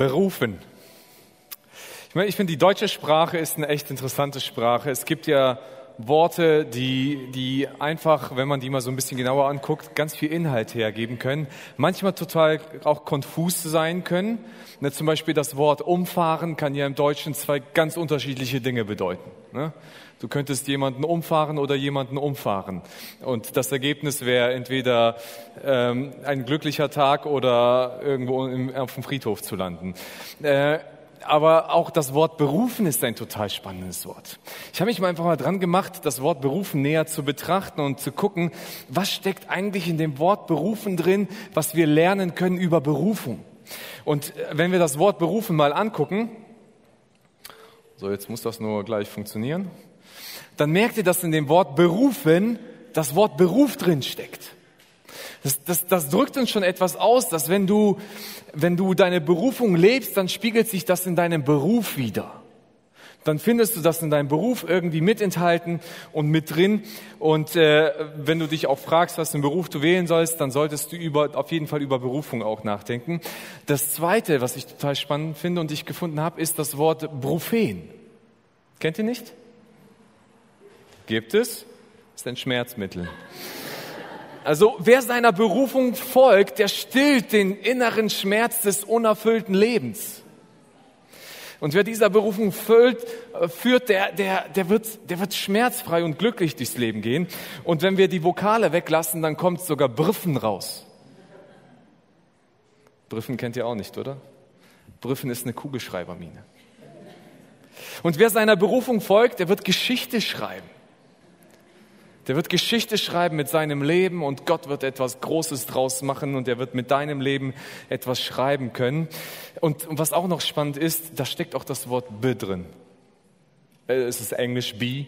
berufen. Ich meine, ich finde, die deutsche Sprache ist eine echt interessante Sprache. Es gibt ja Worte, die, die einfach, wenn man die mal so ein bisschen genauer anguckt, ganz viel Inhalt hergeben können. Manchmal total auch konfus sein können. Ne, zum Beispiel das Wort umfahren kann ja im Deutschen zwei ganz unterschiedliche Dinge bedeuten. Ne? Du könntest jemanden umfahren oder jemanden umfahren. Und das Ergebnis wäre entweder ähm, ein glücklicher Tag oder irgendwo im, auf dem Friedhof zu landen. Äh, aber auch das Wort berufen ist ein total spannendes Wort. Ich habe mich mal einfach mal dran gemacht, das Wort berufen näher zu betrachten und zu gucken, was steckt eigentlich in dem Wort berufen drin, was wir lernen können über Berufung. Und äh, wenn wir das Wort berufen mal angucken, so jetzt muss das nur gleich funktionieren, dann merkt ihr, dass in dem Wort berufen das Wort Beruf drin steckt. Das, das, das drückt uns schon etwas aus, dass wenn du, wenn du deine Berufung lebst, dann spiegelt sich das in deinem Beruf wieder. Dann findest du das in deinem Beruf irgendwie mit enthalten und mit drin. Und äh, wenn du dich auch fragst, was für einen Beruf du wählen sollst, dann solltest du über, auf jeden Fall über Berufung auch nachdenken. Das Zweite, was ich total spannend finde und ich gefunden habe, ist das Wort Brufen. Kennt ihr nicht? Gibt es? Ist ein Schmerzmittel. Also wer seiner Berufung folgt, der stillt den inneren Schmerz des unerfüllten Lebens. Und wer dieser Berufung füllt, äh, führt, der, der, der, wird, der wird schmerzfrei und glücklich durchs Leben gehen. Und wenn wir die Vokale weglassen, dann kommt sogar Briffen raus. Briffen kennt ihr auch nicht, oder? Briffen ist eine Kugelschreibermine. Und wer seiner Berufung folgt, der wird Geschichte schreiben. Der wird Geschichte schreiben mit seinem Leben und Gott wird etwas Großes draus machen und er wird mit deinem Leben etwas schreiben können. Und, was auch noch spannend ist, da steckt auch das Wort be drin. Äh, es ist Englisch be.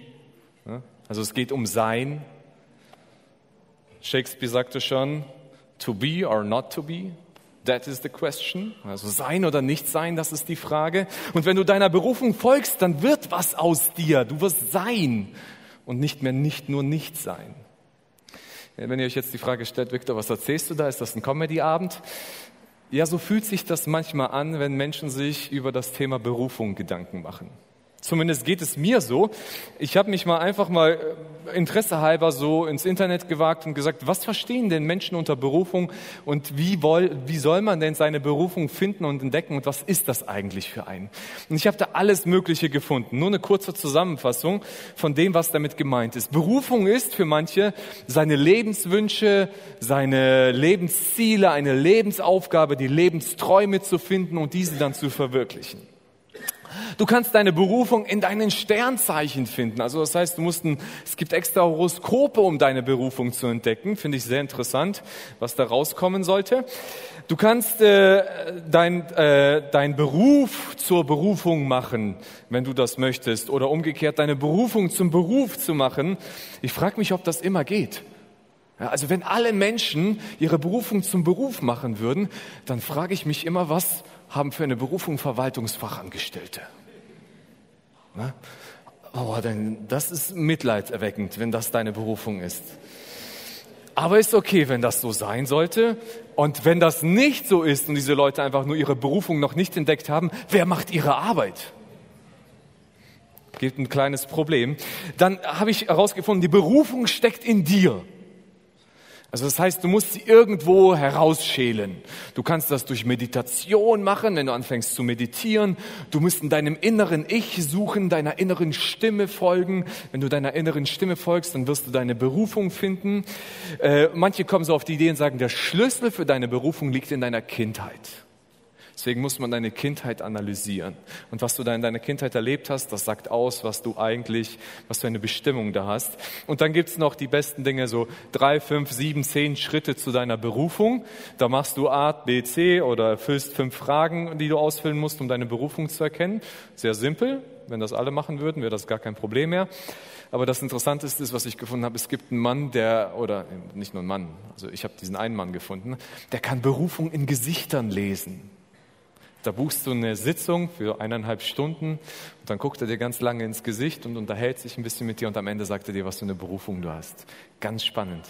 Also es geht um sein. Shakespeare sagte schon, to be or not to be. That is the question. Also sein oder nicht sein, das ist die Frage. Und wenn du deiner Berufung folgst, dann wird was aus dir. Du wirst sein und nicht mehr nicht nur nicht sein. Wenn ihr euch jetzt die Frage stellt, Victor, was erzählst du da? Ist das ein Comedy-Abend? Ja, so fühlt sich das manchmal an, wenn Menschen sich über das Thema Berufung Gedanken machen. Zumindest geht es mir so. Ich habe mich mal einfach mal äh, Interesse halber so ins Internet gewagt und gesagt, was verstehen denn Menschen unter Berufung und wie, woll, wie soll man denn seine Berufung finden und entdecken und was ist das eigentlich für einen? Und ich habe da alles Mögliche gefunden. Nur eine kurze Zusammenfassung von dem, was damit gemeint ist. Berufung ist für manche seine Lebenswünsche, seine Lebensziele, eine Lebensaufgabe, die Lebensträume zu finden und diese dann zu verwirklichen. Du kannst deine Berufung in deinen Sternzeichen finden. Also das heißt, du musst ein, es gibt extra Horoskope, um deine Berufung zu entdecken. Finde ich sehr interessant, was da rauskommen sollte. Du kannst äh, dein, äh, dein Beruf zur Berufung machen, wenn du das möchtest, oder umgekehrt deine Berufung zum Beruf zu machen. Ich frage mich, ob das immer geht. Ja, also wenn alle Menschen ihre Berufung zum Beruf machen würden, dann frage ich mich immer, was haben für eine Berufung Verwaltungsfachangestellte? Ne? Oh, denn das ist mitleiderweckend, wenn das deine Berufung ist. Aber ist okay, wenn das so sein sollte. Und wenn das nicht so ist und diese Leute einfach nur ihre Berufung noch nicht entdeckt haben, wer macht ihre Arbeit? Gibt ein kleines Problem. Dann habe ich herausgefunden, die Berufung steckt in dir. Also das heißt, du musst sie irgendwo herausschälen. Du kannst das durch Meditation machen, wenn du anfängst zu meditieren. Du musst in deinem inneren Ich suchen, deiner inneren Stimme folgen. Wenn du deiner inneren Stimme folgst, dann wirst du deine Berufung finden. Äh, manche kommen so auf die Idee und sagen, der Schlüssel für deine Berufung liegt in deiner Kindheit. Deswegen muss man deine Kindheit analysieren. Und was du da in deiner Kindheit erlebt hast, das sagt aus, was du eigentlich, was für eine Bestimmung da hast. Und dann gibt's noch die besten Dinge, so drei, fünf, sieben, zehn Schritte zu deiner Berufung. Da machst du A, B, C oder erfüllst fünf Fragen, die du ausfüllen musst, um deine Berufung zu erkennen. Sehr simpel. Wenn das alle machen würden, wäre das gar kein Problem mehr. Aber das Interessanteste ist, was ich gefunden habe, es gibt einen Mann, der, oder nicht nur einen Mann, also ich habe diesen einen Mann gefunden, der kann Berufung in Gesichtern lesen. Da buchst du eine Sitzung für eineinhalb Stunden und dann guckt er dir ganz lange ins Gesicht und unterhält sich ein bisschen mit dir und am Ende sagt er dir, was für eine Berufung du hast. Ganz spannend.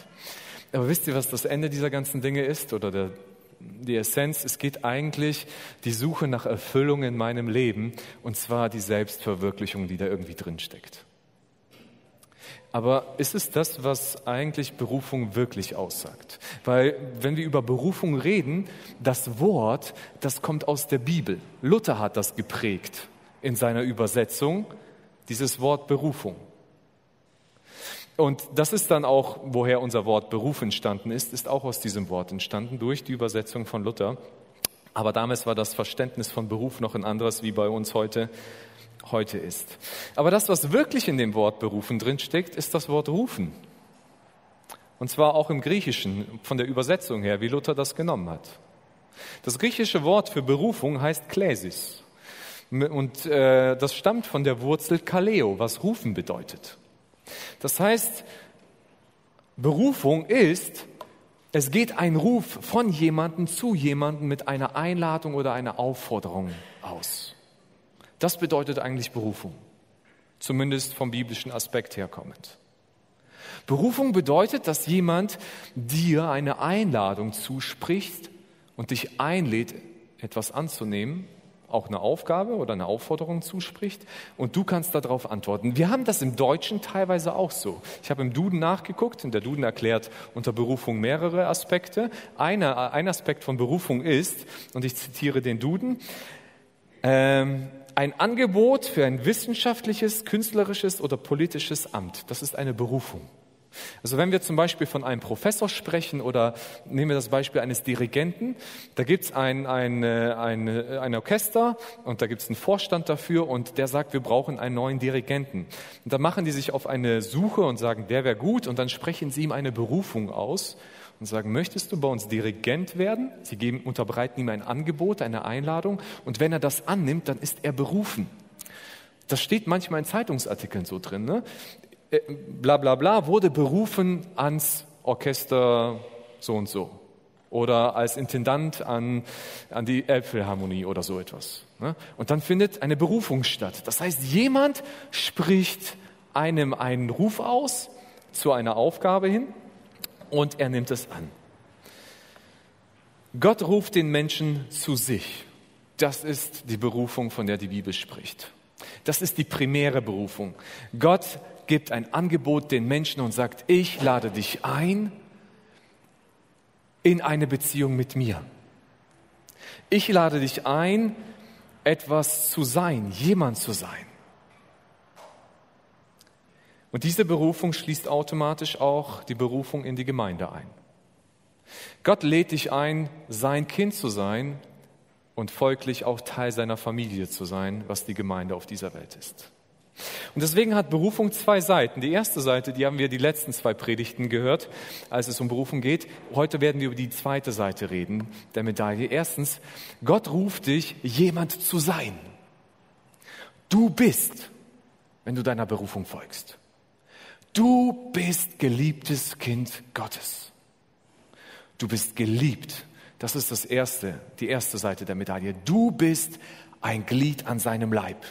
Aber wisst ihr, was das Ende dieser ganzen Dinge ist oder der, die Essenz, es geht eigentlich die Suche nach Erfüllung in meinem Leben und zwar die Selbstverwirklichung, die da irgendwie drin steckt. Aber ist es das, was eigentlich Berufung wirklich aussagt? Weil wenn wir über Berufung reden, das Wort, das kommt aus der Bibel. Luther hat das geprägt in seiner Übersetzung, dieses Wort Berufung. Und das ist dann auch, woher unser Wort Beruf entstanden ist, ist auch aus diesem Wort entstanden, durch die Übersetzung von Luther. Aber damals war das Verständnis von Beruf noch ein anderes, wie bei uns heute, heute ist. Aber das, was wirklich in dem Wort berufen drinsteckt, ist das Wort rufen. Und zwar auch im Griechischen, von der Übersetzung her, wie Luther das genommen hat. Das griechische Wort für Berufung heißt Klesis. Und äh, das stammt von der Wurzel Kaleo, was rufen bedeutet. Das heißt, Berufung ist, es geht ein Ruf von jemandem zu jemandem mit einer Einladung oder einer Aufforderung aus. Das bedeutet eigentlich Berufung, zumindest vom biblischen Aspekt herkommend. Berufung bedeutet, dass jemand dir eine Einladung zuspricht und dich einlädt, etwas anzunehmen auch eine Aufgabe oder eine Aufforderung zuspricht und du kannst darauf antworten. Wir haben das im Deutschen teilweise auch so. Ich habe im Duden nachgeguckt und der Duden erklärt unter Berufung mehrere Aspekte. Einer, ein Aspekt von Berufung ist, und ich zitiere den Duden, ähm, ein Angebot für ein wissenschaftliches, künstlerisches oder politisches Amt. Das ist eine Berufung. Also wenn wir zum Beispiel von einem Professor sprechen oder nehmen wir das Beispiel eines Dirigenten, da gibt es ein, ein, ein, ein Orchester und da gibt es einen Vorstand dafür und der sagt, wir brauchen einen neuen Dirigenten. Und dann machen die sich auf eine Suche und sagen, der wäre gut und dann sprechen sie ihm eine Berufung aus und sagen, möchtest du bei uns Dirigent werden? Sie geben, unterbreiten ihm ein Angebot, eine Einladung und wenn er das annimmt, dann ist er berufen. Das steht manchmal in Zeitungsartikeln so drin. Ne? Äh, bla bla bla, wurde berufen ans Orchester so und so oder als Intendant an, an die Elbphilharmonie oder so etwas. Ne? Und dann findet eine Berufung statt. Das heißt, jemand spricht einem einen Ruf aus zu einer Aufgabe hin und er nimmt es an. Gott ruft den Menschen zu sich. Das ist die Berufung, von der die Bibel spricht. Das ist die primäre Berufung. Gott gibt ein Angebot den Menschen und sagt, ich lade dich ein in eine Beziehung mit mir. Ich lade dich ein, etwas zu sein, jemand zu sein. Und diese Berufung schließt automatisch auch die Berufung in die Gemeinde ein. Gott lädt dich ein, sein Kind zu sein und folglich auch Teil seiner Familie zu sein, was die Gemeinde auf dieser Welt ist. Und deswegen hat Berufung zwei Seiten. Die erste Seite, die haben wir die letzten zwei Predigten gehört, als es um Berufung geht. Heute werden wir über die zweite Seite reden der Medaille. Erstens, Gott ruft dich, jemand zu sein. Du bist, wenn du deiner Berufung folgst. Du bist geliebtes Kind Gottes. Du bist geliebt. Das ist das erste, die erste Seite der Medaille. Du bist ein Glied an seinem Leib.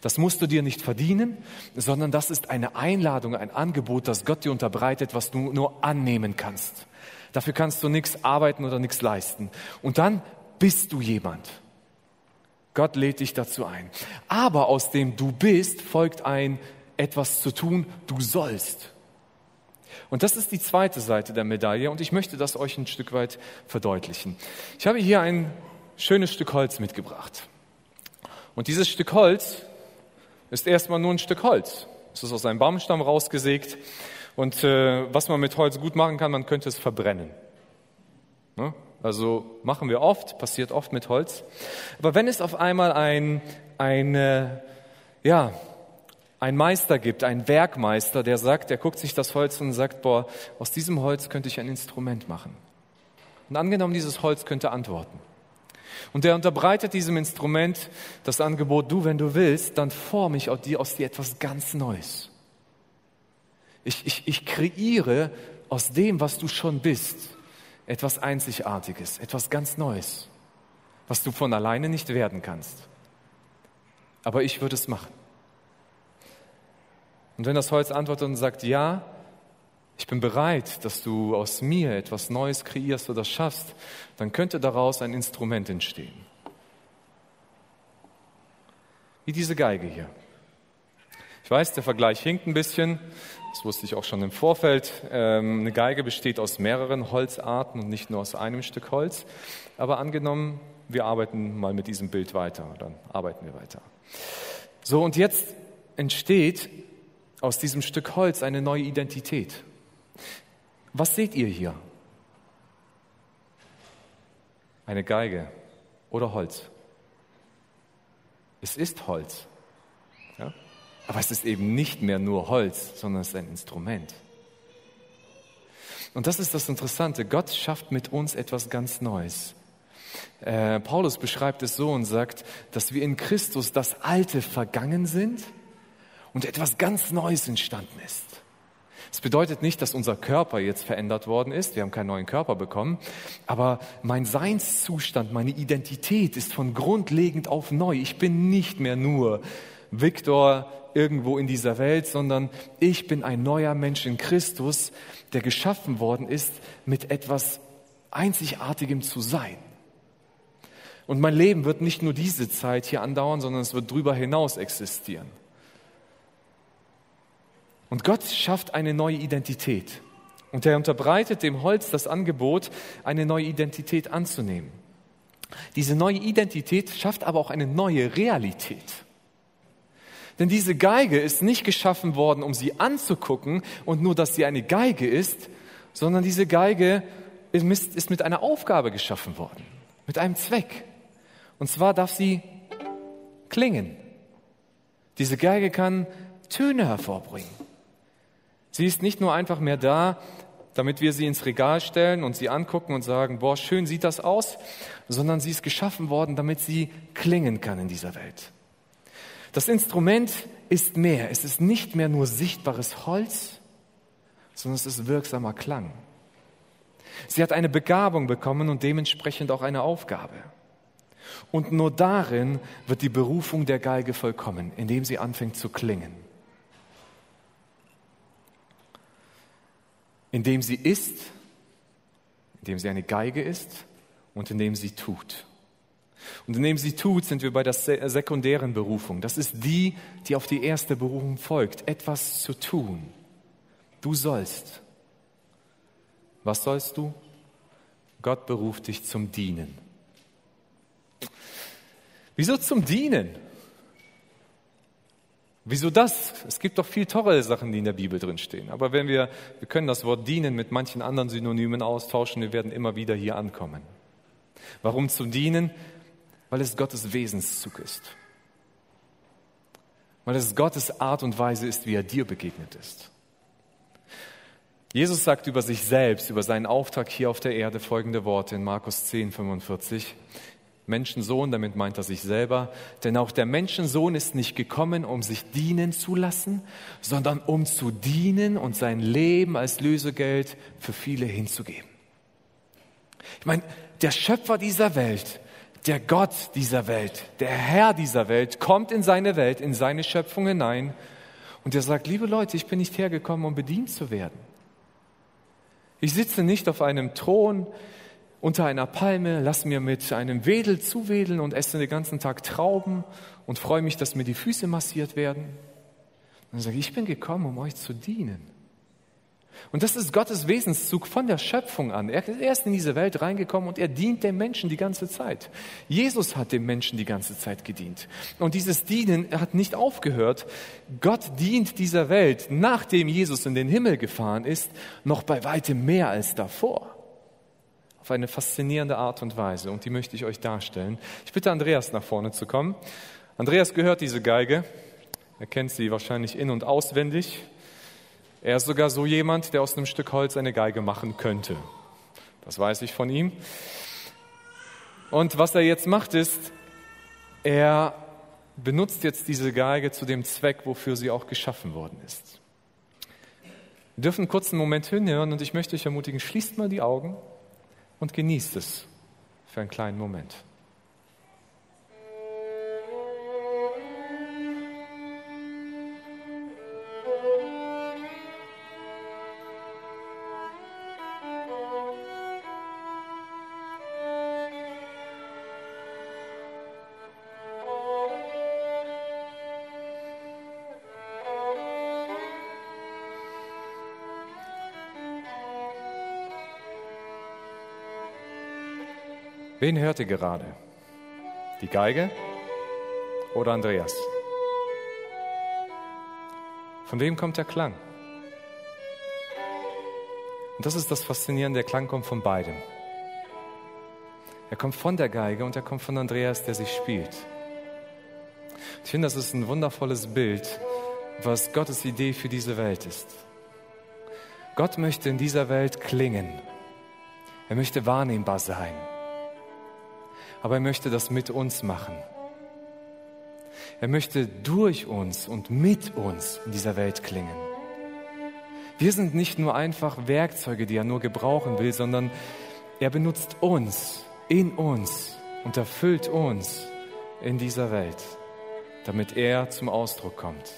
Das musst du dir nicht verdienen, sondern das ist eine Einladung, ein Angebot, das Gott dir unterbreitet, was du nur annehmen kannst. Dafür kannst du nichts arbeiten oder nichts leisten. Und dann bist du jemand. Gott lädt dich dazu ein. Aber aus dem du bist folgt ein etwas zu tun, du sollst. Und das ist die zweite Seite der Medaille und ich möchte das euch ein Stück weit verdeutlichen. Ich habe hier ein schönes Stück Holz mitgebracht. Und dieses Stück Holz ist erstmal nur ein Stück Holz. Es ist aus einem Baumstamm rausgesägt. Und äh, was man mit Holz gut machen kann, man könnte es verbrennen. Ne? Also machen wir oft, passiert oft mit Holz. Aber wenn es auf einmal ein, ein, ja, ein Meister gibt, ein Werkmeister, der sagt, der guckt sich das Holz und sagt, boah, aus diesem Holz könnte ich ein Instrument machen. Und angenommen, dieses Holz könnte antworten. Und er unterbreitet diesem Instrument das Angebot, du, wenn du willst, dann forme ich aus dir, aus dir etwas ganz Neues. Ich, ich, ich kreiere aus dem, was du schon bist, etwas Einzigartiges, etwas ganz Neues, was du von alleine nicht werden kannst. Aber ich würde es machen. Und wenn das Holz antwortet und sagt, ja, ich bin bereit, dass du aus mir etwas Neues kreierst oder schaffst, dann könnte daraus ein Instrument entstehen. Wie diese Geige hier. Ich weiß, der Vergleich hinkt ein bisschen, das wusste ich auch schon im Vorfeld. Ähm, eine Geige besteht aus mehreren Holzarten und nicht nur aus einem Stück Holz. Aber angenommen, wir arbeiten mal mit diesem Bild weiter, dann arbeiten wir weiter. So, und jetzt entsteht aus diesem Stück Holz eine neue Identität. Was seht ihr hier? Eine Geige oder Holz? Es ist Holz. Ja? Aber es ist eben nicht mehr nur Holz, sondern es ist ein Instrument. Und das ist das Interessante. Gott schafft mit uns etwas ganz Neues. Äh, Paulus beschreibt es so und sagt, dass wir in Christus das Alte vergangen sind und etwas ganz Neues entstanden ist. Es bedeutet nicht, dass unser Körper jetzt verändert worden ist. Wir haben keinen neuen Körper bekommen. Aber mein Seinszustand, meine Identität ist von grundlegend auf neu. Ich bin nicht mehr nur Viktor irgendwo in dieser Welt, sondern ich bin ein neuer Mensch in Christus, der geschaffen worden ist, mit etwas Einzigartigem zu sein. Und mein Leben wird nicht nur diese Zeit hier andauern, sondern es wird darüber hinaus existieren. Und Gott schafft eine neue Identität. Und er unterbreitet dem Holz das Angebot, eine neue Identität anzunehmen. Diese neue Identität schafft aber auch eine neue Realität. Denn diese Geige ist nicht geschaffen worden, um sie anzugucken und nur, dass sie eine Geige ist, sondern diese Geige ist mit einer Aufgabe geschaffen worden, mit einem Zweck. Und zwar darf sie klingen. Diese Geige kann Töne hervorbringen. Sie ist nicht nur einfach mehr da, damit wir sie ins Regal stellen und sie angucken und sagen, boah, schön sieht das aus, sondern sie ist geschaffen worden, damit sie klingen kann in dieser Welt. Das Instrument ist mehr. Es ist nicht mehr nur sichtbares Holz, sondern es ist wirksamer Klang. Sie hat eine Begabung bekommen und dementsprechend auch eine Aufgabe. Und nur darin wird die Berufung der Geige vollkommen, indem sie anfängt zu klingen. Indem sie ist, indem sie eine Geige ist und indem sie tut. Und indem sie tut, sind wir bei der sekundären Berufung. Das ist die, die auf die erste Berufung folgt, etwas zu tun. Du sollst. Was sollst du? Gott beruft dich zum Dienen. Wieso zum Dienen? Wieso das? Es gibt doch viel tolle Sachen, die in der Bibel drin stehen. Aber wenn wir, wir können das Wort dienen mit manchen anderen Synonymen austauschen, wir werden immer wieder hier ankommen. Warum zum Dienen? weil es Gottes Wesenszug ist. Weil es Gottes Art und Weise ist, wie er dir begegnet ist. Jesus sagt über sich selbst, über seinen Auftrag hier auf der Erde folgende Worte in Markus 10, 45. Menschensohn, damit meint er sich selber, denn auch der Menschensohn ist nicht gekommen, um sich dienen zu lassen, sondern um zu dienen und sein Leben als Lösegeld für viele hinzugeben. Ich meine, der Schöpfer dieser Welt der Gott dieser Welt, der Herr dieser Welt, kommt in seine Welt, in seine Schöpfung hinein und er sagt, liebe Leute, ich bin nicht hergekommen, um bedient zu werden. Ich sitze nicht auf einem Thron unter einer Palme, lass mir mit einem Wedel zuwedeln und esse den ganzen Tag Trauben und freue mich, dass mir die Füße massiert werden. Und er sagt, ich bin gekommen, um euch zu dienen. Und das ist Gottes Wesenszug von der Schöpfung an. Er ist in diese Welt reingekommen und er dient dem Menschen die ganze Zeit. Jesus hat dem Menschen die ganze Zeit gedient. Und dieses Dienen hat nicht aufgehört. Gott dient dieser Welt, nachdem Jesus in den Himmel gefahren ist, noch bei weitem mehr als davor. Auf eine faszinierende Art und Weise. Und die möchte ich euch darstellen. Ich bitte Andreas nach vorne zu kommen. Andreas gehört diese Geige. Er kennt sie wahrscheinlich in- und auswendig. Er ist sogar so jemand, der aus einem Stück Holz eine Geige machen könnte. Das weiß ich von ihm. Und was er jetzt macht, ist, er benutzt jetzt diese Geige zu dem Zweck, wofür sie auch geschaffen worden ist. Wir dürfen einen kurzen Moment hinhören und ich möchte euch ermutigen, schließt mal die Augen und genießt es für einen kleinen Moment. Wen hört ihr gerade? Die Geige oder Andreas? Von wem kommt der Klang? Und das ist das Faszinierende, der Klang kommt von beidem. Er kommt von der Geige und er kommt von Andreas, der sie spielt. Ich finde, das ist ein wundervolles Bild, was Gottes Idee für diese Welt ist. Gott möchte in dieser Welt klingen. Er möchte wahrnehmbar sein. Aber er möchte das mit uns machen. Er möchte durch uns und mit uns in dieser Welt klingen. Wir sind nicht nur einfach Werkzeuge, die er nur gebrauchen will, sondern er benutzt uns, in uns und erfüllt uns in dieser Welt, damit er zum Ausdruck kommt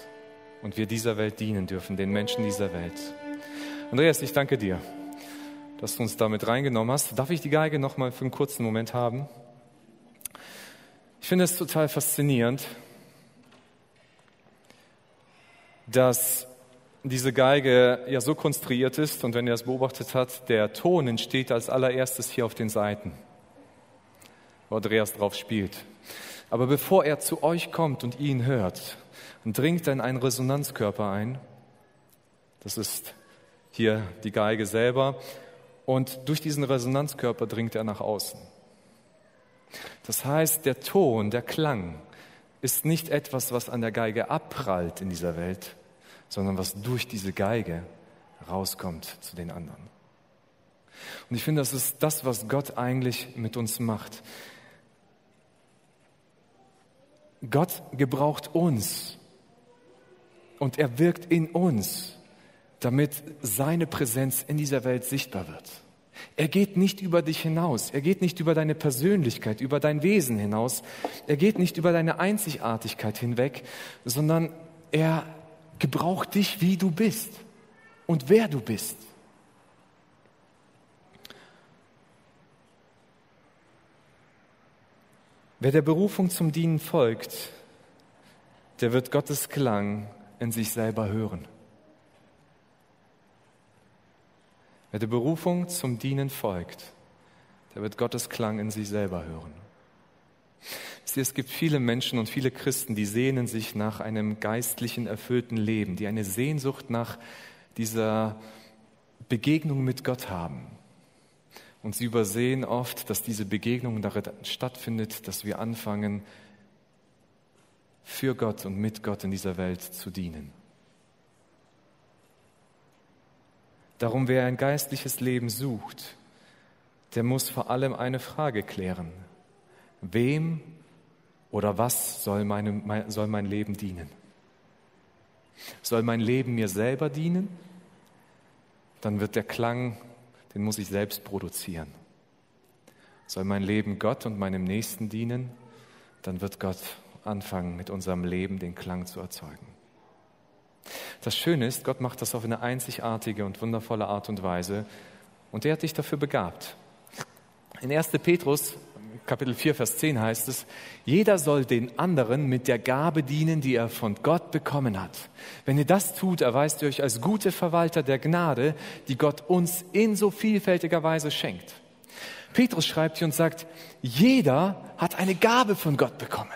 und wir dieser Welt dienen dürfen, den Menschen dieser Welt. Andreas, ich danke dir, dass du uns damit reingenommen hast. Darf ich die Geige noch mal für einen kurzen Moment haben? Ich finde es total faszinierend, dass diese Geige ja so konstruiert ist und wenn ihr das beobachtet habt, der Ton entsteht als allererstes hier auf den Seiten, wo Andreas drauf spielt. Aber bevor er zu euch kommt und ihn hört, dringt er in einen Resonanzkörper ein. Das ist hier die Geige selber. Und durch diesen Resonanzkörper dringt er nach außen. Das heißt, der Ton, der Klang ist nicht etwas, was an der Geige abprallt in dieser Welt, sondern was durch diese Geige rauskommt zu den anderen. Und ich finde, das ist das, was Gott eigentlich mit uns macht. Gott gebraucht uns und er wirkt in uns, damit seine Präsenz in dieser Welt sichtbar wird. Er geht nicht über dich hinaus. Er geht nicht über deine Persönlichkeit, über dein Wesen hinaus. Er geht nicht über deine Einzigartigkeit hinweg, sondern er gebraucht dich, wie du bist und wer du bist. Wer der Berufung zum Dienen folgt, der wird Gottes Klang in sich selber hören. Wer der Berufung zum Dienen folgt, der wird Gottes Klang in sich selber hören. Es gibt viele Menschen und viele Christen, die sehnen sich nach einem geistlichen, erfüllten Leben, die eine Sehnsucht nach dieser Begegnung mit Gott haben. Und sie übersehen oft, dass diese Begegnung darin stattfindet, dass wir anfangen, für Gott und mit Gott in dieser Welt zu dienen. Darum, wer ein geistliches Leben sucht, der muss vor allem eine Frage klären. Wem oder was soll, meine, mein, soll mein Leben dienen? Soll mein Leben mir selber dienen? Dann wird der Klang, den muss ich selbst produzieren. Soll mein Leben Gott und meinem Nächsten dienen? Dann wird Gott anfangen, mit unserem Leben den Klang zu erzeugen. Das Schöne ist, Gott macht das auf eine einzigartige und wundervolle Art und Weise und er hat dich dafür begabt. In 1. Petrus Kapitel 4, Vers 10 heißt es, jeder soll den anderen mit der Gabe dienen, die er von Gott bekommen hat. Wenn ihr das tut, erweist ihr euch als gute Verwalter der Gnade, die Gott uns in so vielfältiger Weise schenkt. Petrus schreibt hier und sagt, jeder hat eine Gabe von Gott bekommen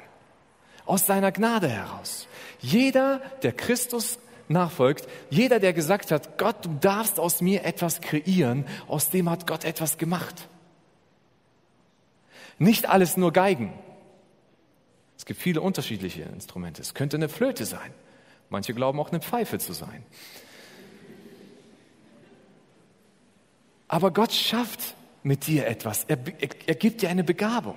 aus seiner Gnade heraus. Jeder, der Christus nachfolgt, jeder, der gesagt hat, Gott, du darfst aus mir etwas kreieren, aus dem hat Gott etwas gemacht. Nicht alles nur Geigen. Es gibt viele unterschiedliche Instrumente. Es könnte eine Flöte sein. Manche glauben auch eine Pfeife zu sein. Aber Gott schafft mit dir etwas. Er, er, er gibt dir eine Begabung.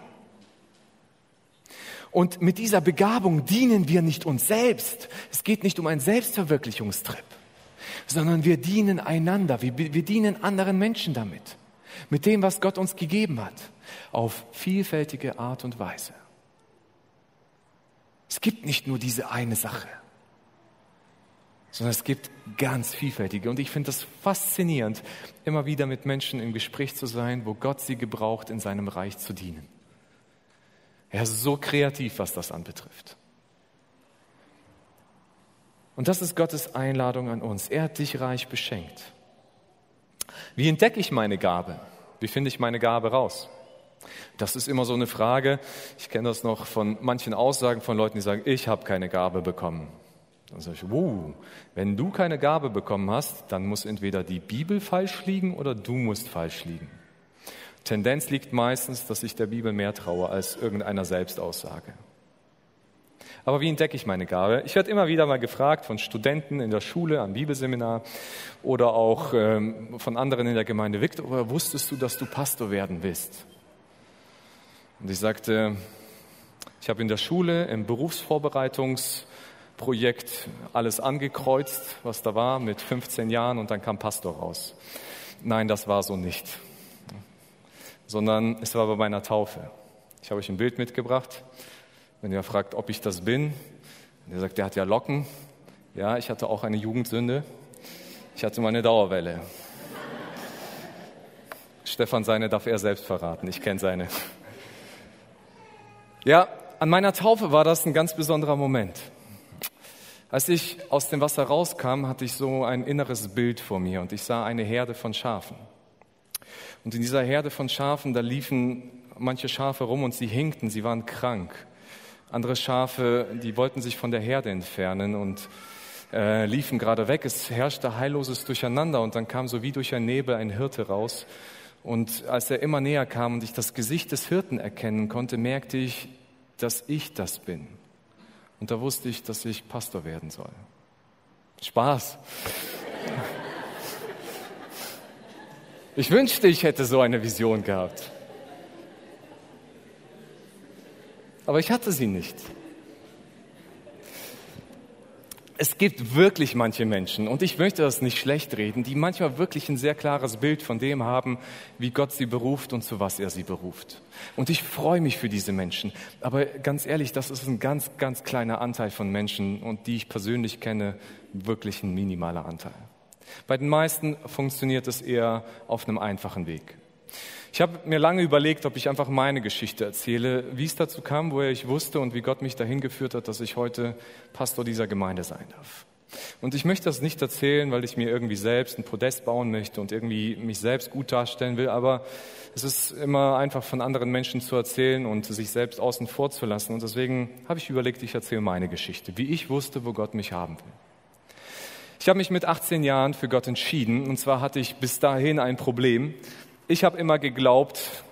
Und mit dieser Begabung dienen wir nicht uns selbst. Es geht nicht um einen Selbstverwirklichungstrip, sondern wir dienen einander. Wir, wir dienen anderen Menschen damit. Mit dem, was Gott uns gegeben hat. Auf vielfältige Art und Weise. Es gibt nicht nur diese eine Sache, sondern es gibt ganz vielfältige. Und ich finde das faszinierend, immer wieder mit Menschen im Gespräch zu sein, wo Gott sie gebraucht, in seinem Reich zu dienen. Er ist so kreativ, was das anbetrifft. Und das ist Gottes Einladung an uns. Er hat dich reich beschenkt. Wie entdecke ich meine Gabe? Wie finde ich meine Gabe raus? Das ist immer so eine Frage. Ich kenne das noch von manchen Aussagen von Leuten, die sagen, ich habe keine Gabe bekommen. Dann sage ich, wow, wenn du keine Gabe bekommen hast, dann muss entweder die Bibel falsch liegen oder du musst falsch liegen. Tendenz liegt meistens, dass ich der Bibel mehr traue als irgendeiner Selbstaussage. Aber wie entdecke ich meine Gabe? Ich werde immer wieder mal gefragt von Studenten in der Schule, am Bibelseminar oder auch ähm, von anderen in der Gemeinde, Victor, wusstest du, dass du Pastor werden willst? Und ich sagte, ich habe in der Schule im Berufsvorbereitungs Projekt alles angekreuzt, was da war, mit 15 Jahren und dann kam Pastor raus. Nein, das war so nicht, sondern es war bei meiner Taufe. Ich habe euch ein Bild mitgebracht. Wenn ihr fragt, ob ich das bin, und ihr sagt, der hat ja Locken. Ja, ich hatte auch eine Jugendsünde. Ich hatte meine Dauerwelle. Stefan seine darf er selbst verraten. Ich kenne seine. Ja, an meiner Taufe war das ein ganz besonderer Moment. Als ich aus dem Wasser rauskam, hatte ich so ein inneres Bild vor mir und ich sah eine Herde von Schafen. Und in dieser Herde von Schafen, da liefen manche Schafe rum und sie hinkten, sie waren krank. Andere Schafe, die wollten sich von der Herde entfernen und äh, liefen gerade weg. Es herrschte heilloses Durcheinander und dann kam so wie durch ein Nebel ein Hirte raus. Und als er immer näher kam und ich das Gesicht des Hirten erkennen konnte, merkte ich, dass ich das bin. Und da wusste ich, dass ich Pastor werden soll. Spaß. Ich wünschte, ich hätte so eine Vision gehabt. Aber ich hatte sie nicht. Es gibt wirklich manche Menschen, und ich möchte das nicht schlecht reden, die manchmal wirklich ein sehr klares Bild von dem haben, wie Gott sie beruft und zu was er sie beruft. Und ich freue mich für diese Menschen. Aber ganz ehrlich, das ist ein ganz, ganz kleiner Anteil von Menschen und die ich persönlich kenne, wirklich ein minimaler Anteil. Bei den meisten funktioniert es eher auf einem einfachen Weg. Ich habe mir lange überlegt, ob ich einfach meine Geschichte erzähle, wie es dazu kam, woher ich wusste und wie Gott mich dahin geführt hat, dass ich heute Pastor dieser Gemeinde sein darf. Und ich möchte das nicht erzählen, weil ich mir irgendwie selbst ein Podest bauen möchte und irgendwie mich selbst gut darstellen will, aber es ist immer einfach von anderen Menschen zu erzählen und sich selbst außen vor zu lassen. Und deswegen habe ich überlegt, ich erzähle meine Geschichte, wie ich wusste, wo Gott mich haben will. Ich habe mich mit 18 Jahren für Gott entschieden und zwar hatte ich bis dahin ein Problem, ich habe immer geglaubt,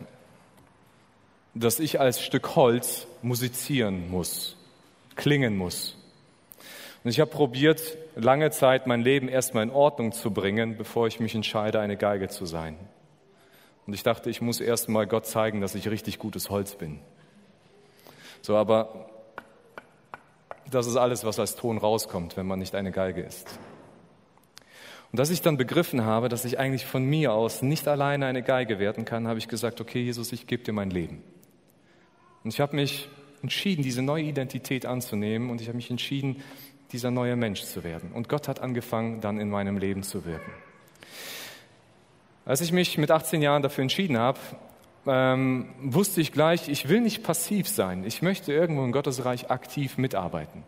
dass ich als Stück Holz musizieren muss, klingen muss. Und ich habe probiert, lange Zeit mein Leben erstmal in Ordnung zu bringen, bevor ich mich entscheide, eine Geige zu sein. Und ich dachte, ich muss erstmal Gott zeigen, dass ich richtig gutes Holz bin. So, aber das ist alles, was als Ton rauskommt, wenn man nicht eine Geige ist. Und dass ich dann begriffen habe, dass ich eigentlich von mir aus nicht alleine eine Geige werden kann, habe ich gesagt, okay, Jesus, ich gebe dir mein Leben. Und ich habe mich entschieden, diese neue Identität anzunehmen und ich habe mich entschieden, dieser neue Mensch zu werden. Und Gott hat angefangen, dann in meinem Leben zu wirken. Als ich mich mit 18 Jahren dafür entschieden habe, ähm, wusste ich gleich, ich will nicht passiv sein. Ich möchte irgendwo im Gottesreich aktiv mitarbeiten.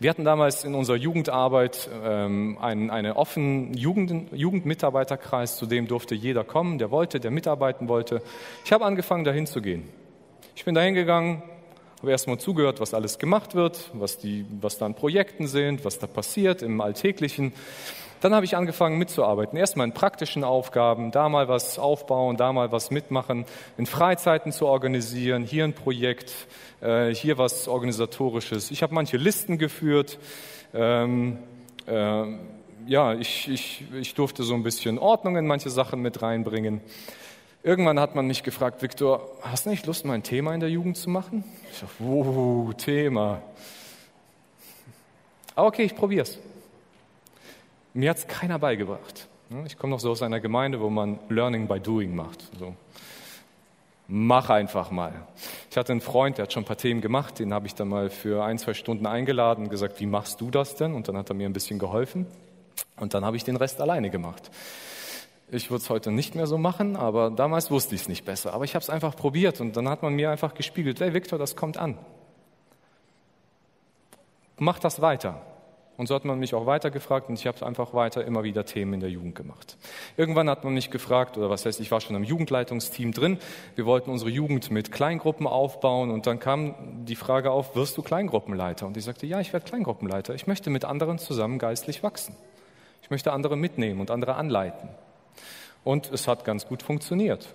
Wir hatten damals in unserer Jugendarbeit ähm, einen, einen offenen Jugend, Jugendmitarbeiterkreis, zu dem durfte jeder kommen, der wollte, der mitarbeiten wollte. Ich habe angefangen, dahin zu gehen. Ich bin dahin gegangen, habe erstmal zugehört, was alles gemacht wird, was, die, was da an Projekten sind, was da passiert im Alltäglichen. Dann habe ich angefangen mitzuarbeiten. Erstmal in praktischen Aufgaben, da mal was aufbauen, da mal was mitmachen, in Freizeiten zu organisieren, hier ein Projekt, äh, hier was Organisatorisches. Ich habe manche Listen geführt. Ähm, äh, ja, ich, ich, ich durfte so ein bisschen Ordnung in manche Sachen mit reinbringen. Irgendwann hat man mich gefragt, Viktor, hast du nicht Lust, mal ein Thema in der Jugend zu machen? Ich dachte, wow, Thema. Okay, ich probier's. Mir hat es keiner beigebracht. Ich komme noch so aus einer Gemeinde, wo man Learning by Doing macht. So. Mach einfach mal. Ich hatte einen Freund, der hat schon ein paar Themen gemacht, den habe ich dann mal für ein, zwei Stunden eingeladen und gesagt, wie machst du das denn? Und dann hat er mir ein bisschen geholfen und dann habe ich den Rest alleine gemacht. Ich würde es heute nicht mehr so machen, aber damals wusste ich es nicht besser. Aber ich habe es einfach probiert und dann hat man mir einfach gespiegelt, hey Viktor, das kommt an. Mach das weiter. Und so hat man mich auch weitergefragt und ich habe einfach weiter immer wieder Themen in der Jugend gemacht. Irgendwann hat man mich gefragt, oder was heißt, ich war schon im Jugendleitungsteam drin. Wir wollten unsere Jugend mit Kleingruppen aufbauen und dann kam die Frage auf, wirst du Kleingruppenleiter? Und ich sagte, ja, ich werde Kleingruppenleiter. Ich möchte mit anderen zusammen geistlich wachsen. Ich möchte andere mitnehmen und andere anleiten. Und es hat ganz gut funktioniert.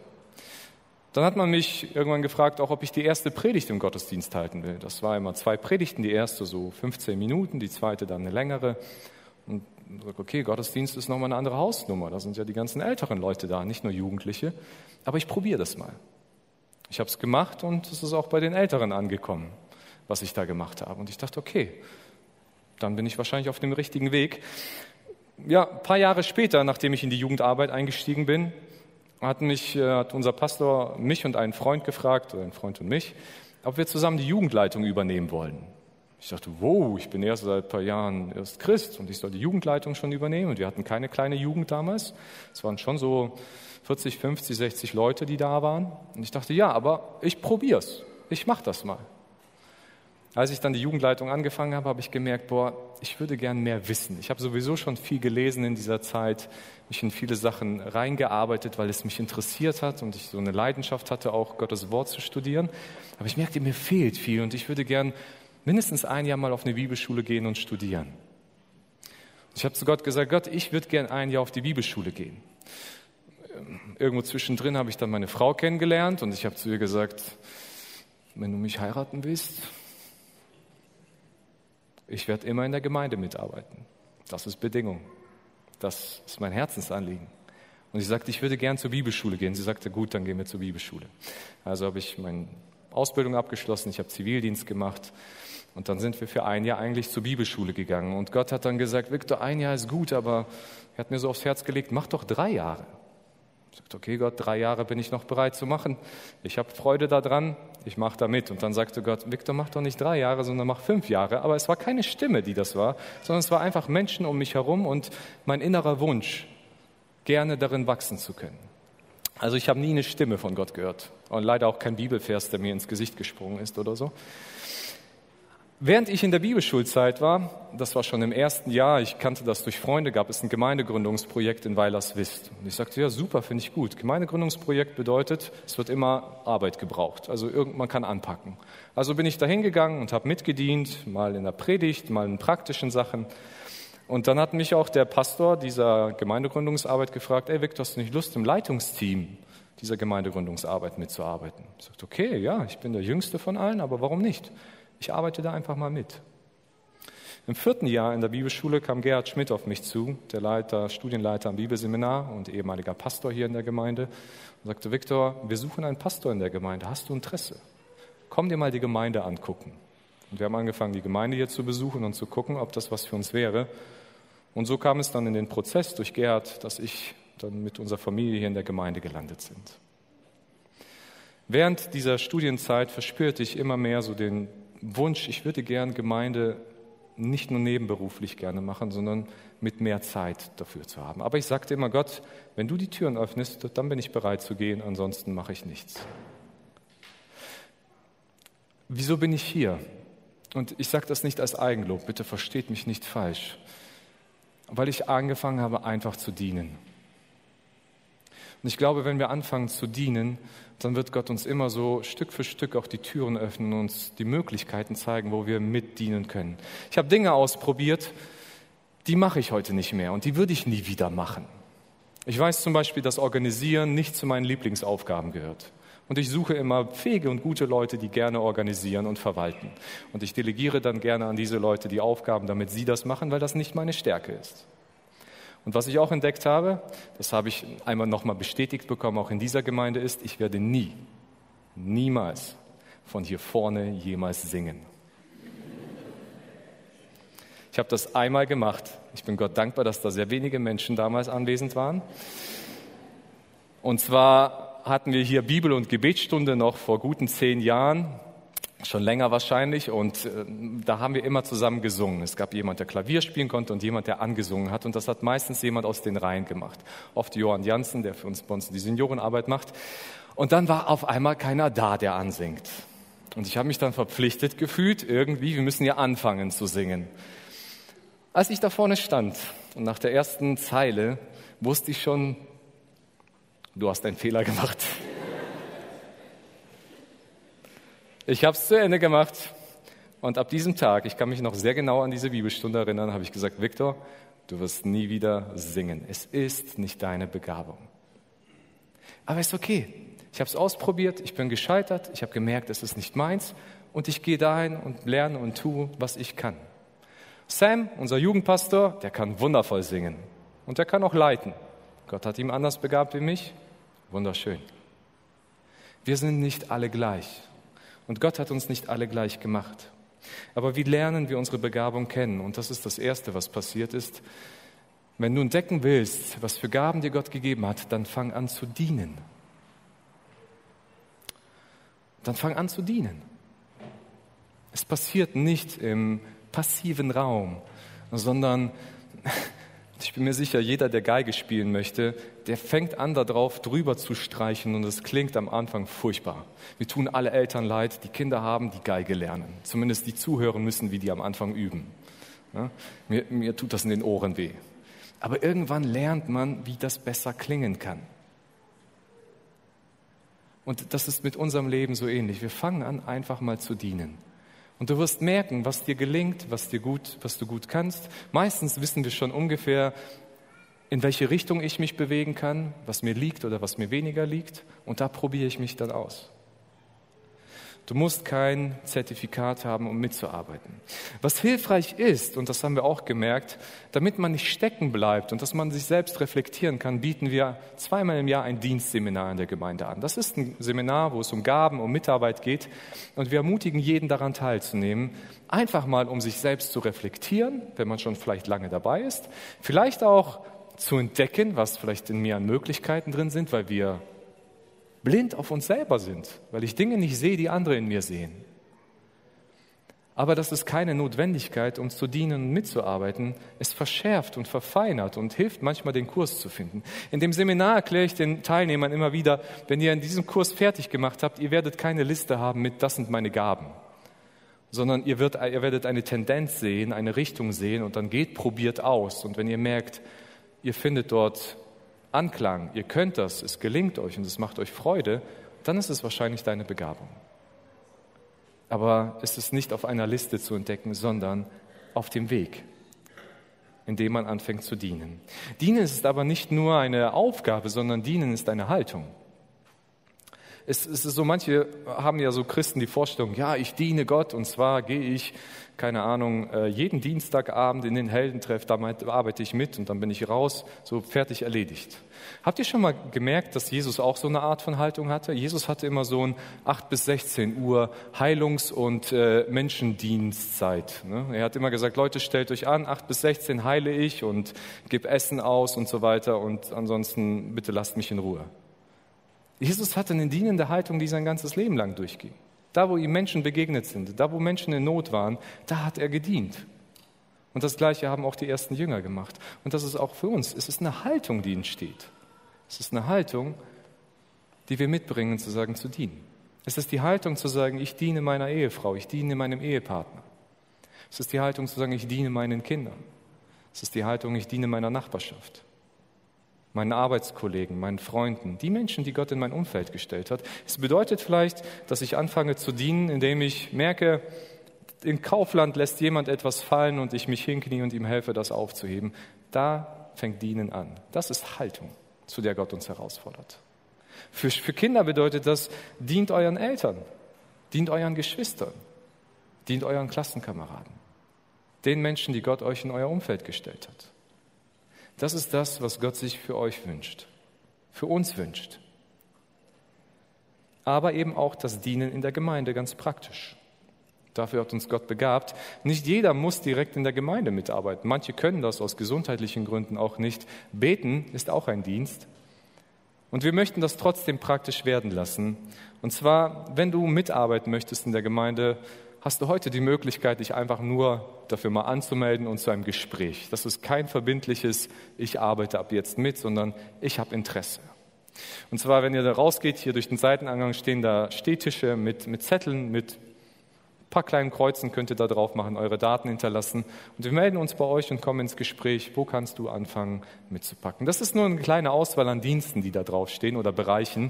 Dann hat man mich irgendwann gefragt, auch ob ich die erste Predigt im Gottesdienst halten will. Das war immer zwei Predigten, die erste so 15 Minuten, die zweite dann eine längere. Und ich sage, okay, Gottesdienst ist nochmal eine andere Hausnummer. Da sind ja die ganzen älteren Leute da, nicht nur Jugendliche. Aber ich probiere das mal. Ich habe es gemacht und es ist auch bei den Älteren angekommen, was ich da gemacht habe. Und ich dachte, okay, dann bin ich wahrscheinlich auf dem richtigen Weg. Ja, ein paar Jahre später, nachdem ich in die Jugendarbeit eingestiegen bin, hat, mich, äh, hat unser Pastor mich und einen Freund gefragt, oder ein Freund und mich, ob wir zusammen die Jugendleitung übernehmen wollen. Ich dachte, wow, ich bin erst seit ein paar Jahren erst Christ und ich soll die Jugendleitung schon übernehmen. Und wir hatten keine kleine Jugend damals. Es waren schon so 40, 50, 60 Leute, die da waren. Und ich dachte, ja, aber ich probier's. Ich mach das mal. Als ich dann die Jugendleitung angefangen habe, habe ich gemerkt, boah, ich würde gern mehr wissen. Ich habe sowieso schon viel gelesen in dieser Zeit, mich in viele Sachen reingearbeitet, weil es mich interessiert hat und ich so eine Leidenschaft hatte, auch Gottes Wort zu studieren. Aber ich merkte, mir fehlt viel und ich würde gern mindestens ein Jahr mal auf eine Bibelschule gehen und studieren. Ich habe zu Gott gesagt, Gott, ich würde gern ein Jahr auf die Bibelschule gehen. Irgendwo zwischendrin habe ich dann meine Frau kennengelernt und ich habe zu ihr gesagt, wenn du mich heiraten willst, ich werde immer in der Gemeinde mitarbeiten. Das ist Bedingung. Das ist mein Herzensanliegen. Und sie sagte, ich würde gern zur Bibelschule gehen. Sie sagte, gut, dann gehen wir zur Bibelschule. Also habe ich meine Ausbildung abgeschlossen, ich habe Zivildienst gemacht und dann sind wir für ein Jahr eigentlich zur Bibelschule gegangen. Und Gott hat dann gesagt, Victor, ein Jahr ist gut, aber er hat mir so aufs Herz gelegt, mach doch drei Jahre. Ich sagte, okay Gott, drei Jahre bin ich noch bereit zu machen. Ich habe Freude daran, ich mache da mit. Und dann sagte Gott, Victor, mach doch nicht drei Jahre, sondern mach fünf Jahre. Aber es war keine Stimme, die das war, sondern es war einfach Menschen um mich herum und mein innerer Wunsch, gerne darin wachsen zu können. Also ich habe nie eine Stimme von Gott gehört und leider auch kein Bibelvers, der mir ins Gesicht gesprungen ist oder so. Während ich in der Bibelschulzeit war, das war schon im ersten Jahr, ich kannte das durch Freunde, gab es ein Gemeindegründungsprojekt in Weilerswist. Und ich sagte, ja super, finde ich gut. Gemeindegründungsprojekt bedeutet, es wird immer Arbeit gebraucht, also man kann anpacken. Also bin ich da hingegangen und habe mitgedient, mal in der Predigt, mal in praktischen Sachen. Und dann hat mich auch der Pastor dieser Gemeindegründungsarbeit gefragt, ey Victor, hast du nicht Lust im Leitungsteam dieser Gemeindegründungsarbeit mitzuarbeiten? Ich sagte, okay, ja, ich bin der Jüngste von allen, aber warum nicht? Ich arbeite da einfach mal mit. Im vierten Jahr in der Bibelschule kam Gerhard Schmidt auf mich zu, der Leiter, Studienleiter am Bibelseminar und ehemaliger Pastor hier in der Gemeinde, und sagte, Viktor, wir suchen einen Pastor in der Gemeinde. Hast du Interesse? Komm dir mal die Gemeinde angucken. Und wir haben angefangen, die Gemeinde hier zu besuchen und zu gucken, ob das was für uns wäre. Und so kam es dann in den Prozess durch Gerhard, dass ich dann mit unserer Familie hier in der Gemeinde gelandet sind. Während dieser Studienzeit verspürte ich immer mehr so den Wunsch, ich würde gern Gemeinde nicht nur nebenberuflich gerne machen, sondern mit mehr Zeit dafür zu haben. Aber ich sagte immer, Gott, wenn du die Türen öffnest, dann bin ich bereit zu gehen, ansonsten mache ich nichts. Wieso bin ich hier? Und ich sage das nicht als Eigenlob, bitte versteht mich nicht falsch, weil ich angefangen habe, einfach zu dienen. Und ich glaube, wenn wir anfangen zu dienen, dann wird Gott uns immer so Stück für Stück auch die Türen öffnen und uns die Möglichkeiten zeigen, wo wir mitdienen können. Ich habe Dinge ausprobiert, die mache ich heute nicht mehr und die würde ich nie wieder machen. Ich weiß zum Beispiel, dass Organisieren nicht zu meinen Lieblingsaufgaben gehört. Und ich suche immer fähige und gute Leute, die gerne organisieren und verwalten. Und ich delegiere dann gerne an diese Leute die Aufgaben, damit sie das machen, weil das nicht meine Stärke ist. Und was ich auch entdeckt habe, das habe ich einmal nochmal bestätigt bekommen, auch in dieser Gemeinde ist, ich werde nie, niemals von hier vorne jemals singen. Ich habe das einmal gemacht. Ich bin Gott dankbar, dass da sehr wenige Menschen damals anwesend waren. Und zwar hatten wir hier Bibel- und Gebetsstunde noch vor guten zehn Jahren schon länger wahrscheinlich. Und äh, da haben wir immer zusammen gesungen. Es gab jemand, der Klavier spielen konnte und jemand, der angesungen hat. Und das hat meistens jemand aus den Reihen gemacht. Oft Johann Janssen, der für uns bei uns die Seniorenarbeit macht. Und dann war auf einmal keiner da, der ansingt. Und ich habe mich dann verpflichtet gefühlt, irgendwie, wir müssen ja anfangen zu singen. Als ich da vorne stand und nach der ersten Zeile wusste ich schon, du hast einen Fehler gemacht. Ich habe es zu Ende gemacht und ab diesem Tag, ich kann mich noch sehr genau an diese Bibelstunde erinnern, habe ich gesagt, Viktor, du wirst nie wieder singen. Es ist nicht deine Begabung. Aber es ist okay. Ich habe es ausprobiert, ich bin gescheitert, ich habe gemerkt, es ist nicht meins und ich gehe dahin und lerne und tue, was ich kann. Sam, unser Jugendpastor, der kann wundervoll singen und der kann auch leiten. Gott hat ihm anders begabt wie mich. Wunderschön. Wir sind nicht alle gleich und Gott hat uns nicht alle gleich gemacht. Aber wie lernen wir unsere Begabung kennen? Und das ist das Erste, was passiert ist. Wenn du entdecken willst, was für Gaben dir Gott gegeben hat, dann fang an zu dienen. Dann fang an zu dienen. Es passiert nicht im passiven Raum, sondern ich bin mir sicher, jeder, der Geige spielen möchte, der fängt an, darauf drüber zu streichen und es klingt am Anfang furchtbar. Wir tun alle Eltern leid, die Kinder haben, die Geige lernen. Zumindest die zuhören müssen, wie die am Anfang üben. Ja? Mir, mir tut das in den Ohren weh. Aber irgendwann lernt man, wie das besser klingen kann. Und das ist mit unserem Leben so ähnlich. Wir fangen an, einfach mal zu dienen. Und du wirst merken, was dir gelingt, was dir gut, was du gut kannst. Meistens wissen wir schon ungefähr, in welche Richtung ich mich bewegen kann, was mir liegt oder was mir weniger liegt. Und da probiere ich mich dann aus. Du musst kein Zertifikat haben, um mitzuarbeiten. Was hilfreich ist, und das haben wir auch gemerkt, damit man nicht stecken bleibt und dass man sich selbst reflektieren kann, bieten wir zweimal im Jahr ein Dienstseminar in der Gemeinde an. Das ist ein Seminar, wo es um Gaben, um Mitarbeit geht. Und wir ermutigen jeden daran teilzunehmen, einfach mal, um sich selbst zu reflektieren, wenn man schon vielleicht lange dabei ist. Vielleicht auch zu entdecken, was vielleicht in mir an Möglichkeiten drin sind, weil wir blind auf uns selber sind, weil ich Dinge nicht sehe, die andere in mir sehen. Aber das ist keine Notwendigkeit, uns zu dienen und mitzuarbeiten. Es verschärft und verfeinert und hilft manchmal, den Kurs zu finden. In dem Seminar erkläre ich den Teilnehmern immer wieder, wenn ihr in diesem Kurs fertig gemacht habt, ihr werdet keine Liste haben mit, das sind meine Gaben, sondern ihr, wird, ihr werdet eine Tendenz sehen, eine Richtung sehen und dann geht, probiert aus. Und wenn ihr merkt, ihr findet dort Anklang, ihr könnt das, es gelingt euch und es macht euch Freude, dann ist es wahrscheinlich deine Begabung. Aber es ist nicht auf einer Liste zu entdecken, sondern auf dem Weg, in dem man anfängt zu dienen. Dienen ist aber nicht nur eine Aufgabe, sondern dienen ist eine Haltung. Es, es ist so, manche haben ja so Christen die Vorstellung, ja, ich diene Gott und zwar gehe ich keine Ahnung, äh, jeden Dienstagabend in den Heldentreff, da arbeite ich mit und dann bin ich raus, so fertig erledigt. Habt ihr schon mal gemerkt, dass Jesus auch so eine Art von Haltung hatte? Jesus hatte immer so ein 8 bis 16 Uhr Heilungs- und äh, Menschendienstzeit. Ne? Er hat immer gesagt, Leute, stellt euch an, 8 bis 16 heile ich und gebe Essen aus und so weiter und ansonsten bitte lasst mich in Ruhe. Jesus hatte eine dienende Haltung, die sein ganzes Leben lang durchging. Da, wo ihm Menschen begegnet sind, da, wo Menschen in Not waren, da hat er gedient. Und das Gleiche haben auch die ersten Jünger gemacht. Und das ist auch für uns. Es ist eine Haltung, die entsteht. Es ist eine Haltung, die wir mitbringen, zu sagen, zu dienen. Es ist die Haltung zu sagen, ich diene meiner Ehefrau, ich diene meinem Ehepartner. Es ist die Haltung zu sagen, ich diene meinen Kindern. Es ist die Haltung, ich diene meiner Nachbarschaft meinen Arbeitskollegen, meinen Freunden, die Menschen, die Gott in mein Umfeld gestellt hat. Es bedeutet vielleicht, dass ich anfange zu dienen, indem ich merke, in Kaufland lässt jemand etwas fallen und ich mich hinknie und ihm helfe, das aufzuheben. Da fängt Dienen an. Das ist Haltung, zu der Gott uns herausfordert. Für, für Kinder bedeutet das, dient euren Eltern, dient euren Geschwistern, dient euren Klassenkameraden, den Menschen, die Gott euch in euer Umfeld gestellt hat. Das ist das, was Gott sich für euch wünscht, für uns wünscht. Aber eben auch das Dienen in der Gemeinde ganz praktisch. Dafür hat uns Gott begabt. Nicht jeder muss direkt in der Gemeinde mitarbeiten. Manche können das aus gesundheitlichen Gründen auch nicht. Beten ist auch ein Dienst. Und wir möchten das trotzdem praktisch werden lassen. Und zwar, wenn du mitarbeiten möchtest in der Gemeinde, hast du heute die Möglichkeit, dich einfach nur dafür mal anzumelden und zu einem Gespräch. Das ist kein verbindliches, ich arbeite ab jetzt mit, sondern ich habe Interesse. Und zwar, wenn ihr da rausgeht, hier durch den Seitenangang stehen da Stehtische mit, mit Zetteln, mit paar kleinen Kreuzen könnt ihr da drauf machen, eure Daten hinterlassen und wir melden uns bei euch und kommen ins Gespräch, wo kannst du anfangen mitzupacken. Das ist nur eine kleine Auswahl an Diensten, die da draufstehen oder Bereichen.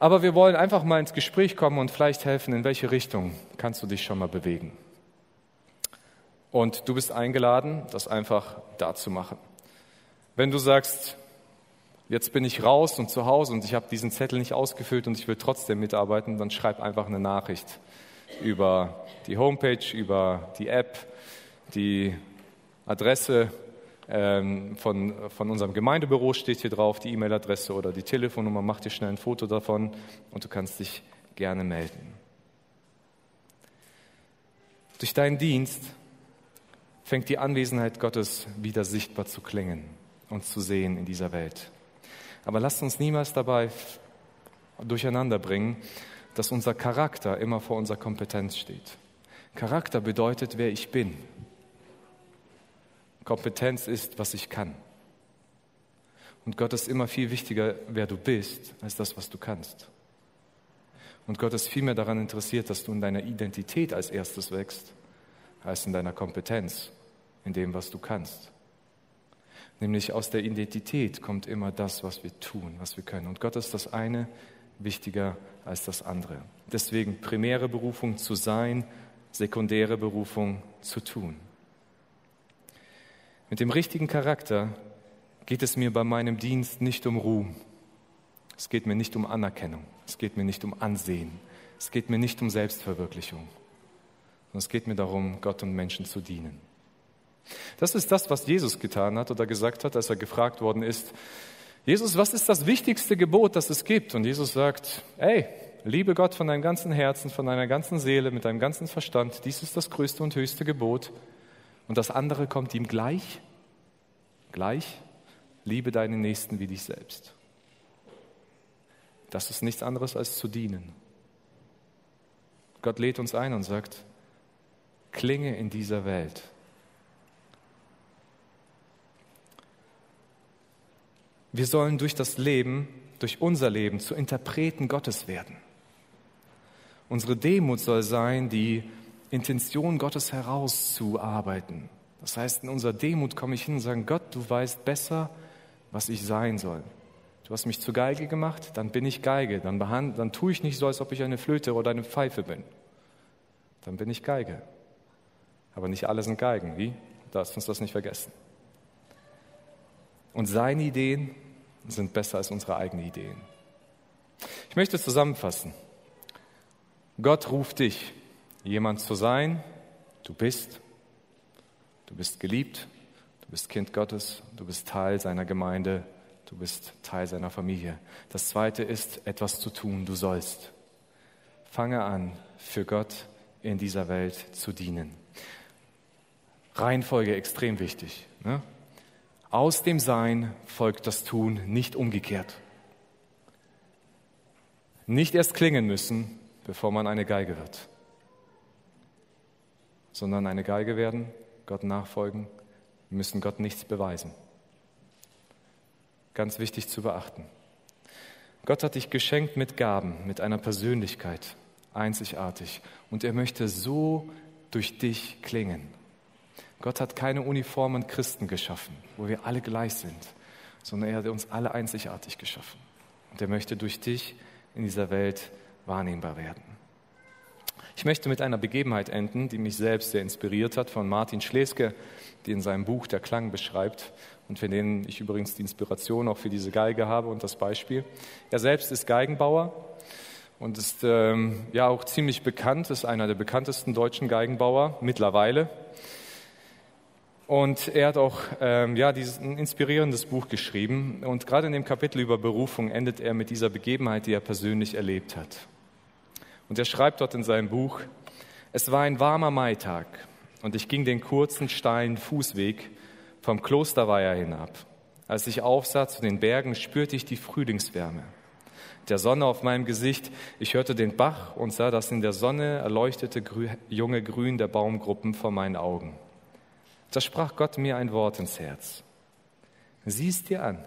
Aber wir wollen einfach mal ins Gespräch kommen und vielleicht helfen, in welche Richtung kannst du dich schon mal bewegen. Und du bist eingeladen, das einfach da zu machen. Wenn du sagst, jetzt bin ich raus und zu Hause und ich habe diesen Zettel nicht ausgefüllt und ich will trotzdem mitarbeiten, dann schreib einfach eine Nachricht über die Homepage, über die App, die Adresse ähm, von, von unserem Gemeindebüro steht hier drauf, die E-Mail-Adresse oder die Telefonnummer. Mach dir schnell ein Foto davon und du kannst dich gerne melden. Durch deinen Dienst fängt die Anwesenheit Gottes wieder sichtbar zu klingen und zu sehen in dieser Welt. Aber lasst uns niemals dabei durcheinander bringen, dass unser Charakter immer vor unserer Kompetenz steht. Charakter bedeutet, wer ich bin. Kompetenz ist, was ich kann. Und Gott ist immer viel wichtiger, wer du bist, als das, was du kannst. Und Gott ist viel mehr daran interessiert, dass du in deiner Identität als erstes wächst, als in deiner Kompetenz, in dem, was du kannst. Nämlich aus der Identität kommt immer das, was wir tun, was wir können. Und Gott ist das eine wichtiger als das andere. Deswegen primäre Berufung zu sein, sekundäre Berufung zu tun. Mit dem richtigen Charakter geht es mir bei meinem Dienst nicht um Ruhm. Es geht mir nicht um Anerkennung. Es geht mir nicht um Ansehen. Es geht mir nicht um Selbstverwirklichung. Sondern es geht mir darum, Gott und Menschen zu dienen. Das ist das, was Jesus getan hat oder gesagt hat, als er gefragt worden ist, Jesus, was ist das wichtigste Gebot, das es gibt? Und Jesus sagt, ey, liebe Gott von deinem ganzen Herzen, von deiner ganzen Seele, mit deinem ganzen Verstand. Dies ist das größte und höchste Gebot. Und das andere kommt ihm gleich. Gleich, liebe deinen Nächsten wie dich selbst. Das ist nichts anderes als zu dienen. Gott lädt uns ein und sagt, klinge in dieser Welt Wir sollen durch das Leben, durch unser Leben zu Interpreten Gottes werden. Unsere Demut soll sein, die Intention Gottes herauszuarbeiten. Das heißt, in unserer Demut komme ich hin und sage, Gott, du weißt besser, was ich sein soll. Du hast mich zur Geige gemacht, dann bin ich Geige. Dann, behand, dann tue ich nicht so, als ob ich eine Flöte oder eine Pfeife bin. Dann bin ich Geige. Aber nicht alle sind Geigen. Wie? Darfst uns das nicht vergessen. Und seine Ideen sind besser als unsere eigenen Ideen. Ich möchte zusammenfassen. Gott ruft dich, jemand zu sein. Du bist. Du bist geliebt. Du bist Kind Gottes. Du bist Teil seiner Gemeinde. Du bist Teil seiner Familie. Das zweite ist, etwas zu tun. Du sollst. Fange an, für Gott in dieser Welt zu dienen. Reihenfolge extrem wichtig. Ne? Aus dem Sein folgt das Tun, nicht umgekehrt. Nicht erst klingen müssen, bevor man eine Geige wird, sondern eine Geige werden, Gott nachfolgen, müssen Gott nichts beweisen. Ganz wichtig zu beachten. Gott hat dich geschenkt mit Gaben, mit einer Persönlichkeit, einzigartig. Und er möchte so durch dich klingen. Gott hat keine uniformen Christen geschaffen, wo wir alle gleich sind, sondern er hat uns alle einzigartig geschaffen. Und er möchte durch dich in dieser Welt wahrnehmbar werden. Ich möchte mit einer Begebenheit enden, die mich selbst sehr inspiriert hat, von Martin Schleske, die in seinem Buch Der Klang beschreibt und für den ich übrigens die Inspiration auch für diese Geige habe und das Beispiel. Er selbst ist Geigenbauer und ist ähm, ja auch ziemlich bekannt, ist einer der bekanntesten deutschen Geigenbauer mittlerweile. Und er hat auch ähm, ja, dieses ein inspirierendes Buch geschrieben. Und gerade in dem Kapitel über Berufung endet er mit dieser Begebenheit, die er persönlich erlebt hat. Und er schreibt dort in seinem Buch, es war ein warmer Maitag und ich ging den kurzen, steilen Fußweg vom Klosterweiher hinab. Als ich aufsah zu den Bergen, spürte ich die Frühlingswärme. Der Sonne auf meinem Gesicht, ich hörte den Bach und sah das in der Sonne erleuchtete junge Grün der Baumgruppen vor meinen Augen. Da sprach Gott mir ein Wort ins Herz. Sieh es dir an,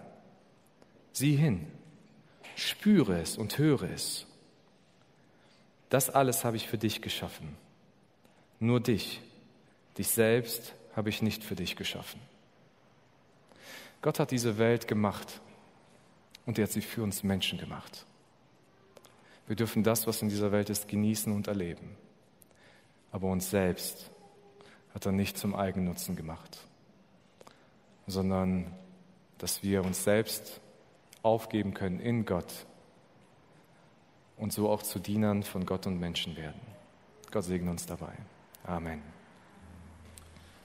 sieh hin, spüre es und höre es. Das alles habe ich für dich geschaffen. nur dich. Dich selbst habe ich nicht für dich geschaffen. Gott hat diese Welt gemacht und er hat sie für uns Menschen gemacht. Wir dürfen das, was in dieser Welt ist, genießen und erleben. Aber uns selbst hat er nicht zum Eigennutzen gemacht, sondern dass wir uns selbst aufgeben können in Gott und so auch zu Dienern von Gott und Menschen werden. Gott segne uns dabei. Amen.